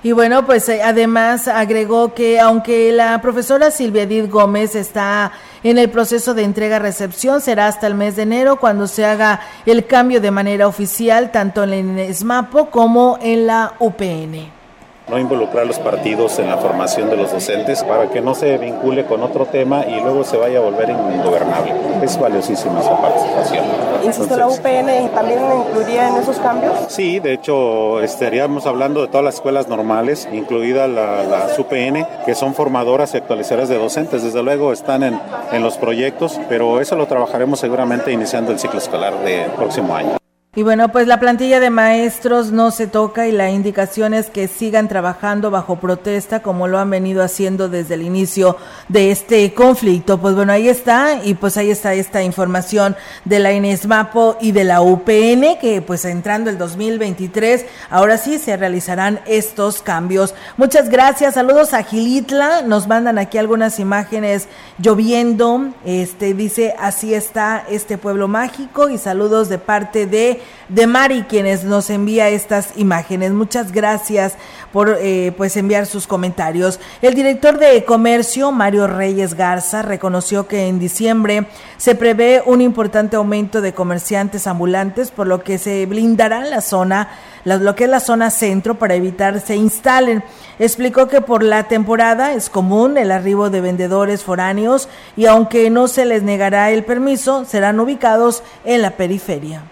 y bueno, pues eh, además agregó que aunque la profesora Silvia Edith Gómez está en el proceso de entrega-recepción, será hasta el mes de enero cuando se haga el cambio de manera oficial tanto en el SMAPO como en la UPN no involucrar a los partidos en la formación de los docentes para que no se vincule con otro tema y luego se vaya a volver ingobernable. Es valiosísima esa participación. ¿Insisto, la UPN también incluiría en esos cambios? Sí, de hecho estaríamos hablando de todas las escuelas normales, incluida la, la UPN, que son formadoras y actualizadoras de docentes. Desde luego están en, en los proyectos, pero eso lo trabajaremos seguramente iniciando el ciclo escolar del próximo año. Y bueno, pues la plantilla de maestros no se toca y la indicación es que sigan trabajando bajo protesta como lo han venido haciendo desde el inicio de este conflicto. Pues bueno, ahí está y pues ahí está esta información de la INESMAPO y de la UPN que pues entrando el 2023 ahora sí se realizarán estos cambios. Muchas gracias, saludos a Gilitla, nos mandan aquí algunas imágenes lloviendo, este dice así está este pueblo mágico y saludos de parte de de Mari, quienes nos envía estas imágenes. Muchas gracias por eh, pues enviar sus comentarios. El director de comercio, Mario Reyes Garza, reconoció que en diciembre se prevé un importante aumento de comerciantes ambulantes, por lo que se blindará la zona, lo que es la zona centro, para evitar se instalen. Explicó que por la temporada es común el arribo de vendedores foráneos y aunque no se les negará el permiso, serán ubicados en la periferia.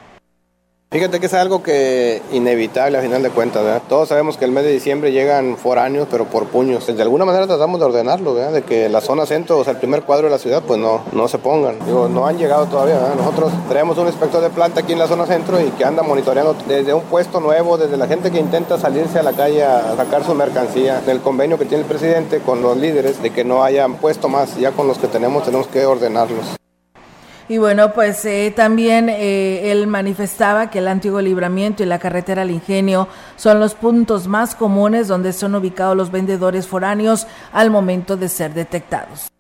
Fíjate que es algo que inevitable a final de cuentas, ¿verdad? Todos sabemos que el mes de diciembre llegan foráneos, pero por puños. De alguna manera tratamos de ordenarlo, ¿verdad? De que la zona centro, o sea, el primer cuadro de la ciudad, pues no, no se pongan. Digo, no han llegado todavía, ¿verdad? Nosotros tenemos un inspector de planta aquí en la zona centro y que anda monitoreando desde un puesto nuevo, desde la gente que intenta salirse a la calle a sacar su mercancía, el convenio que tiene el presidente con los líderes de que no hayan puesto más, ya con los que tenemos tenemos que ordenarlos. Y bueno, pues eh, también eh, él manifestaba que el antiguo libramiento y la carretera al ingenio son los puntos más comunes donde son ubicados los vendedores foráneos al momento de ser detectados.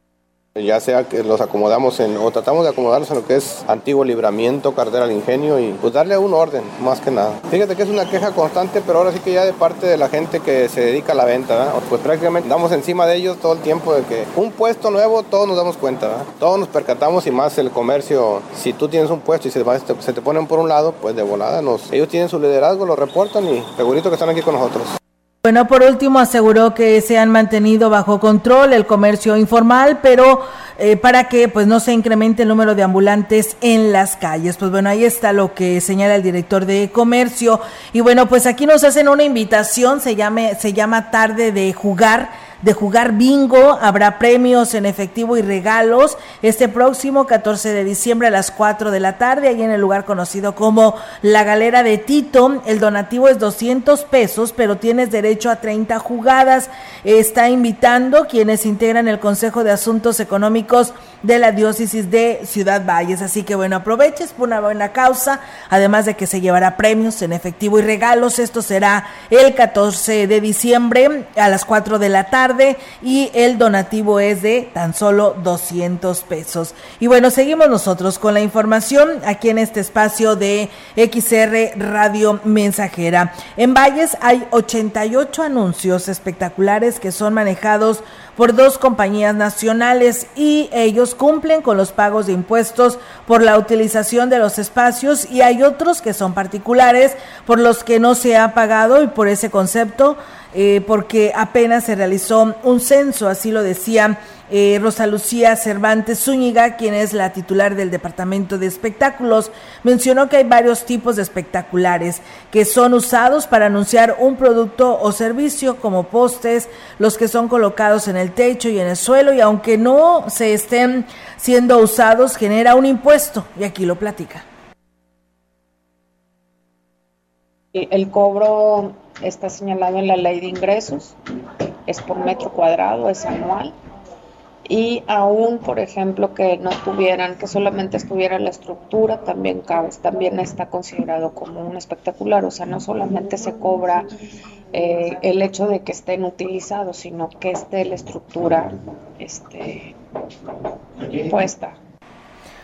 Ya sea que los acomodamos en, o tratamos de acomodarlos en lo que es antiguo libramiento, cartera al ingenio y pues darle un orden, más que nada. Fíjate que es una queja constante, pero ahora sí que ya de parte de la gente que se dedica a la venta, pues prácticamente damos encima de ellos todo el tiempo de que un puesto nuevo, todos nos damos cuenta, todos nos percatamos y más el comercio, si tú tienes un puesto y se, se te ponen por un lado, pues de volada, nos, ellos tienen su liderazgo, lo reportan y segurito que están aquí con nosotros. Bueno, por último aseguró que se han mantenido bajo control el comercio informal, pero eh, para que pues no se incremente el número de ambulantes en las calles. Pues bueno, ahí está lo que señala el director de comercio. Y bueno, pues aquí nos hacen una invitación, se llame, se llama tarde de jugar de jugar bingo. Habrá premios en efectivo y regalos este próximo 14 de diciembre a las 4 de la tarde, ahí en el lugar conocido como La Galera de Tito. El donativo es 200 pesos, pero tienes derecho a 30 jugadas. Está invitando quienes integran el Consejo de Asuntos Económicos de la Diócesis de Ciudad Valles. Así que bueno, aproveches por una buena causa, además de que se llevará premios en efectivo y regalos. Esto será el 14 de diciembre a las 4 de la tarde y el donativo es de tan solo 200 pesos. Y bueno, seguimos nosotros con la información aquí en este espacio de XR Radio Mensajera. En Valles hay 88 anuncios espectaculares que son manejados por dos compañías nacionales y ellos cumplen con los pagos de impuestos por la utilización de los espacios y hay otros que son particulares por los que no se ha pagado y por ese concepto eh, porque apenas se realizó un censo, así lo decía eh, Rosa Lucía Cervantes Zúñiga, quien es la titular del Departamento de Espectáculos, mencionó que hay varios tipos de espectaculares que son usados para anunciar un producto o servicio, como postes, los que son colocados en el techo y en el suelo, y aunque no se estén siendo usados, genera un impuesto, y aquí lo platica. El cobro está señalado en la ley de ingresos, es por metro cuadrado, es anual y aún, por ejemplo, que no tuvieran, que solamente estuviera la estructura, también, también está considerado como un espectacular, o sea, no solamente se cobra eh, el hecho de que estén utilizados, sino que esté la estructura este, puesta.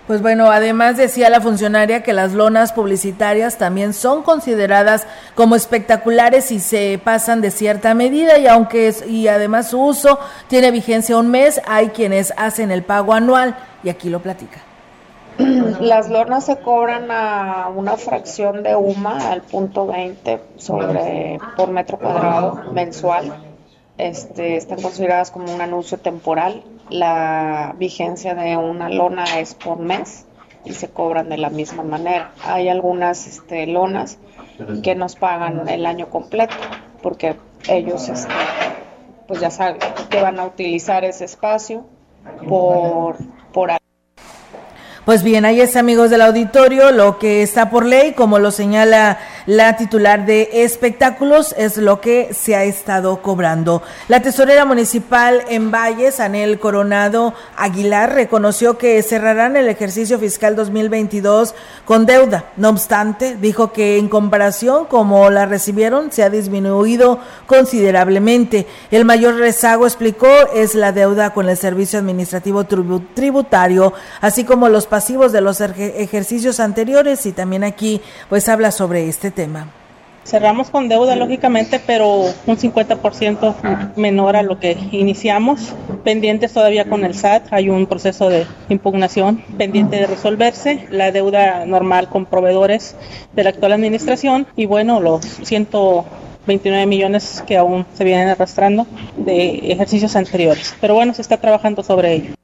Pues bueno, además decía la funcionaria que las lonas publicitarias también son consideradas como espectaculares si se pasan de cierta medida y aunque es, y además su uso tiene vigencia un mes, hay quienes hacen el pago anual y aquí lo platica. Las lonas se cobran a una fracción de UMA al punto 20 sobre por metro cuadrado mensual. Este, están consideradas como un anuncio temporal la vigencia de una lona es por mes y se cobran de la misma manera. Hay algunas este, lonas que nos pagan el año completo porque ellos este, pues ya saben que van a utilizar ese espacio por, por pues bien, ahí es amigos del auditorio, lo que está por ley, como lo señala la titular de espectáculos, es lo que se ha estado cobrando. La tesorera municipal en Valles, Anel Coronado Aguilar, reconoció que cerrarán el ejercicio fiscal 2022 con deuda. No obstante, dijo que en comparación como la recibieron, se ha disminuido considerablemente. El mayor rezago, explicó, es la deuda con el servicio administrativo tributario, así como los pasivos de los ejercicios anteriores y también aquí pues habla sobre este tema. Cerramos con deuda, lógicamente, pero un 50% menor a lo que iniciamos. Pendientes todavía con el SAT, hay un proceso de impugnación pendiente de resolverse. La deuda normal con proveedores de la actual administración y bueno, los 129 millones que aún se vienen arrastrando de ejercicios anteriores. Pero bueno, se está trabajando sobre ello.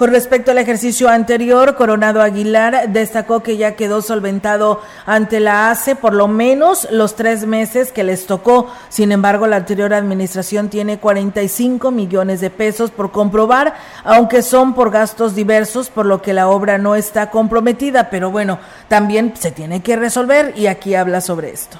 Con respecto al ejercicio anterior, Coronado Aguilar destacó que ya quedó solventado ante la ACE por lo menos los tres meses que les tocó. Sin embargo, la anterior administración tiene 45 millones de pesos por comprobar, aunque son por gastos diversos, por lo que la obra no está comprometida. Pero bueno, también se tiene que resolver y aquí habla sobre esto.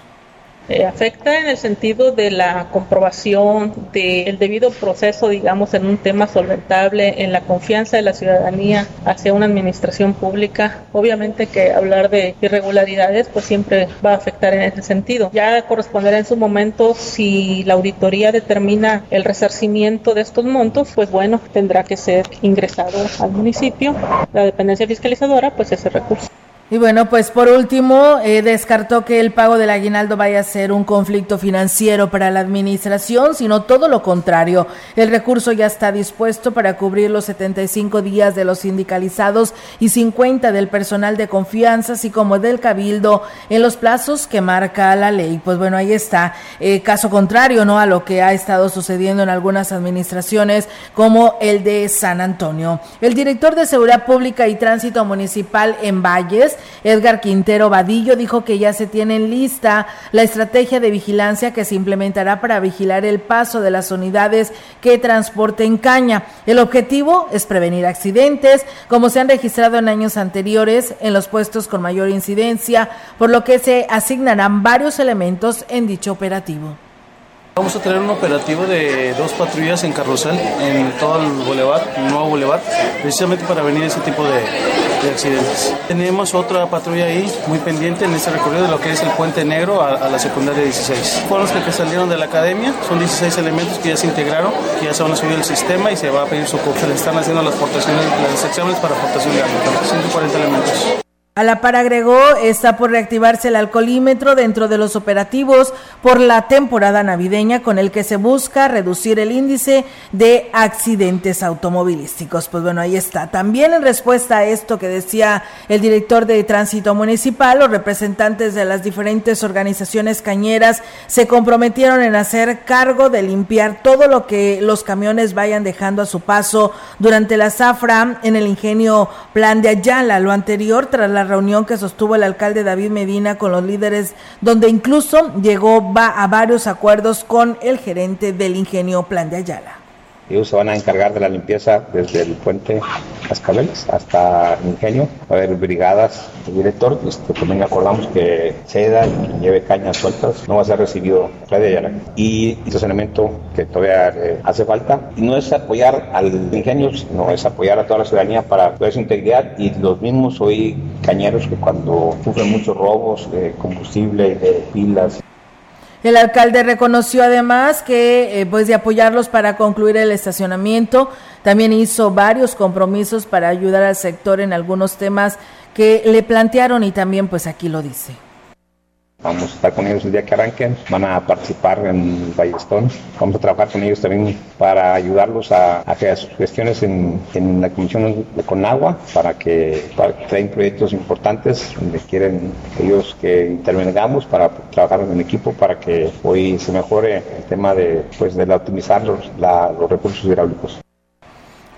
Eh, afecta en el sentido de la comprobación del debido proceso, digamos, en un tema solventable, en la confianza de la ciudadanía hacia una administración pública. Obviamente que hablar de irregularidades, pues siempre va a afectar en ese sentido. Ya corresponderá en su momento si la auditoría determina el resarcimiento de estos montos, pues bueno, tendrá que ser ingresado al municipio, la dependencia fiscalizadora, pues ese recurso. Y bueno, pues por último, eh, descartó que el pago del aguinaldo vaya a ser un conflicto financiero para la administración, sino todo lo contrario. El recurso ya está dispuesto para cubrir los 75 días de los sindicalizados y 50 del personal de confianza, así como del cabildo, en los plazos que marca la ley. Pues bueno, ahí está. Eh, caso contrario, ¿no? A lo que ha estado sucediendo en algunas administraciones, como el de San Antonio. El director de Seguridad Pública y Tránsito Municipal en Valles, Edgar Quintero Vadillo dijo que ya se tiene en lista la estrategia de vigilancia que se implementará para vigilar el paso de las unidades que transporten caña. El objetivo es prevenir accidentes, como se han registrado en años anteriores en los puestos con mayor incidencia, por lo que se asignarán varios elementos en dicho operativo. Vamos a tener un operativo de dos patrullas en carrusel en todo el boulevard, el nuevo boulevard, precisamente para venir ese tipo de, accidentes. Tenemos otra patrulla ahí muy pendiente en este recorrido de lo que es el Puente Negro a, la secundaria 16. Fueron los que, salieron de la academia, son 16 elementos que ya se integraron, que ya se van a subir al sistema y se va a pedir su Se le están haciendo las, portaciones, las exámenes para aportación de armas, 140 elementos. A la par agregó, está por reactivarse el alcoholímetro dentro de los operativos por la temporada navideña con el que se busca reducir el índice de accidentes automovilísticos. Pues bueno, ahí está. También en respuesta a esto que decía el director de tránsito municipal, los representantes de las diferentes organizaciones cañeras se comprometieron en hacer cargo de limpiar todo lo que los camiones vayan dejando a su paso durante la zafra en el ingenio Plan de Ayala. Lo anterior tras la reunión que sostuvo el alcalde David Medina con los líderes, donde incluso llegó a varios acuerdos con el gerente del ingenio Plan de Ayala. Ellos se van a encargar de la limpieza desde el puente Cascabeles hasta el ingenio. Va a haber brigadas de director. Este, también acordamos que ceda y lleve cañas sueltas no va a ser recibido Ayala. Y estacionamiento que todavía eh, hace falta. Y no es apoyar al ingenio, sino es apoyar a toda la ciudadanía para su integridad. Y los mismos hoy cañeros que cuando sufren muchos robos de combustible, de pilas, el alcalde reconoció además que, eh, pues, de apoyarlos para concluir el estacionamiento, también hizo varios compromisos para ayudar al sector en algunos temas que le plantearon y también, pues, aquí lo dice. Vamos a estar con ellos el día que arranquen, van a participar en Ballestón, vamos a trabajar con ellos también para ayudarlos a, hacer sus gestiones en, la Comisión de Conagua, para que, para traen proyectos importantes donde quieren ellos que intervengamos para trabajar en equipo para que hoy se mejore el tema de, pues, de optimizar los, los recursos hidráulicos.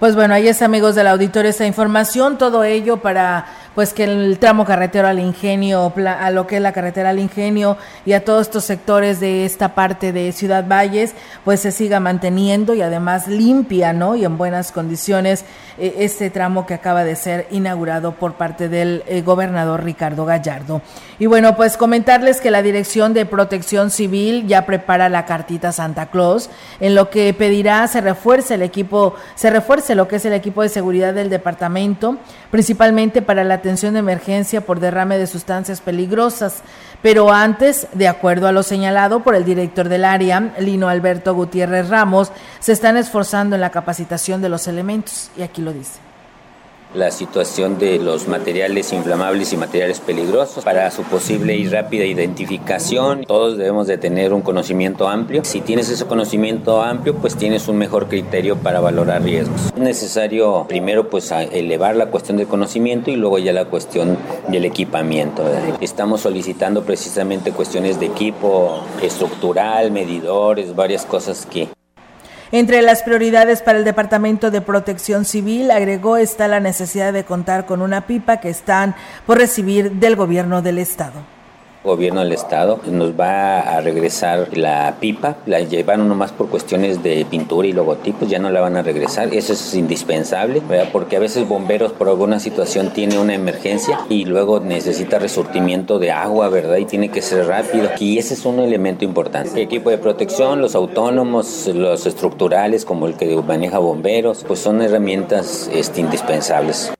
Pues bueno, ahí es amigos del auditorio esta información, todo ello para pues que el tramo carretero al ingenio, a lo que es la carretera al ingenio y a todos estos sectores de esta parte de Ciudad Valles, pues se siga manteniendo y además limpia, ¿no? Y en buenas condiciones eh, este tramo que acaba de ser inaugurado por parte del eh, gobernador Ricardo Gallardo. Y bueno, pues comentarles que la Dirección de Protección Civil ya prepara la cartita Santa Claus, en lo que pedirá se refuerce el equipo, se refuerce lo que es el equipo de seguridad del departamento, principalmente para la atención de emergencia por derrame de sustancias peligrosas. Pero antes, de acuerdo a lo señalado por el director del área, Lino Alberto Gutiérrez Ramos, se están esforzando en la capacitación de los elementos. Y aquí lo dice la situación de los materiales inflamables y materiales peligrosos para su posible y rápida identificación. Todos debemos de tener un conocimiento amplio. Si tienes ese conocimiento amplio, pues tienes un mejor criterio para valorar riesgos. Es necesario primero pues elevar la cuestión del conocimiento y luego ya la cuestión del equipamiento. Estamos solicitando precisamente cuestiones de equipo estructural, medidores, varias cosas que entre las prioridades para el Departamento de Protección Civil, agregó, está la necesidad de contar con una pipa que están por recibir del gobierno del Estado gobierno del estado nos va a regresar la pipa, la llevaron nomás por cuestiones de pintura y logotipos, ya no la van a regresar, eso es indispensable, porque a veces bomberos por alguna situación tiene una emergencia y luego necesita resurtimiento de agua, ¿verdad? Y tiene que ser rápido y ese es un elemento importante. El equipo de protección, los autónomos, los estructurales como el que maneja bomberos, pues son herramientas este, indispensables.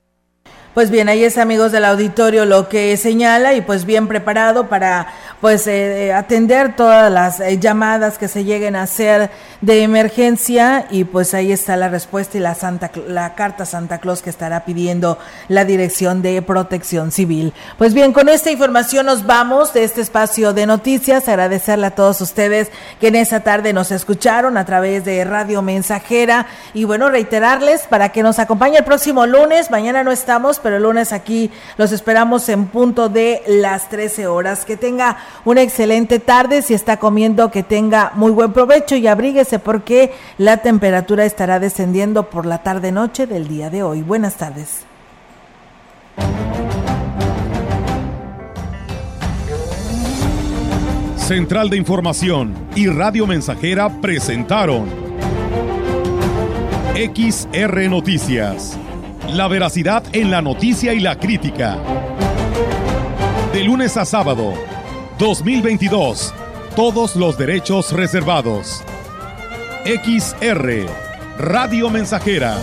Pues bien, ahí es amigos del auditorio lo que señala y pues bien preparado para pues eh, eh, atender todas las eh, llamadas que se lleguen a hacer de emergencia y pues ahí está la respuesta y la Santa la carta Santa Claus que estará pidiendo la Dirección de Protección Civil. Pues bien, con esta información nos vamos de este espacio de noticias, agradecerle a todos ustedes que en esa tarde nos escucharon a través de Radio Mensajera y bueno, reiterarles para que nos acompañe el próximo lunes, mañana no estamos, pero el lunes aquí los esperamos en punto de las 13 horas. Que tenga una excelente tarde. Si está comiendo, que tenga muy buen provecho y abríguese porque la temperatura estará descendiendo por la tarde-noche del día de hoy. Buenas tardes. Central de Información y Radio Mensajera presentaron XR Noticias. La veracidad en la noticia y la crítica. De lunes a sábado 2022. Todos los derechos reservados. XR, Radio Mensajera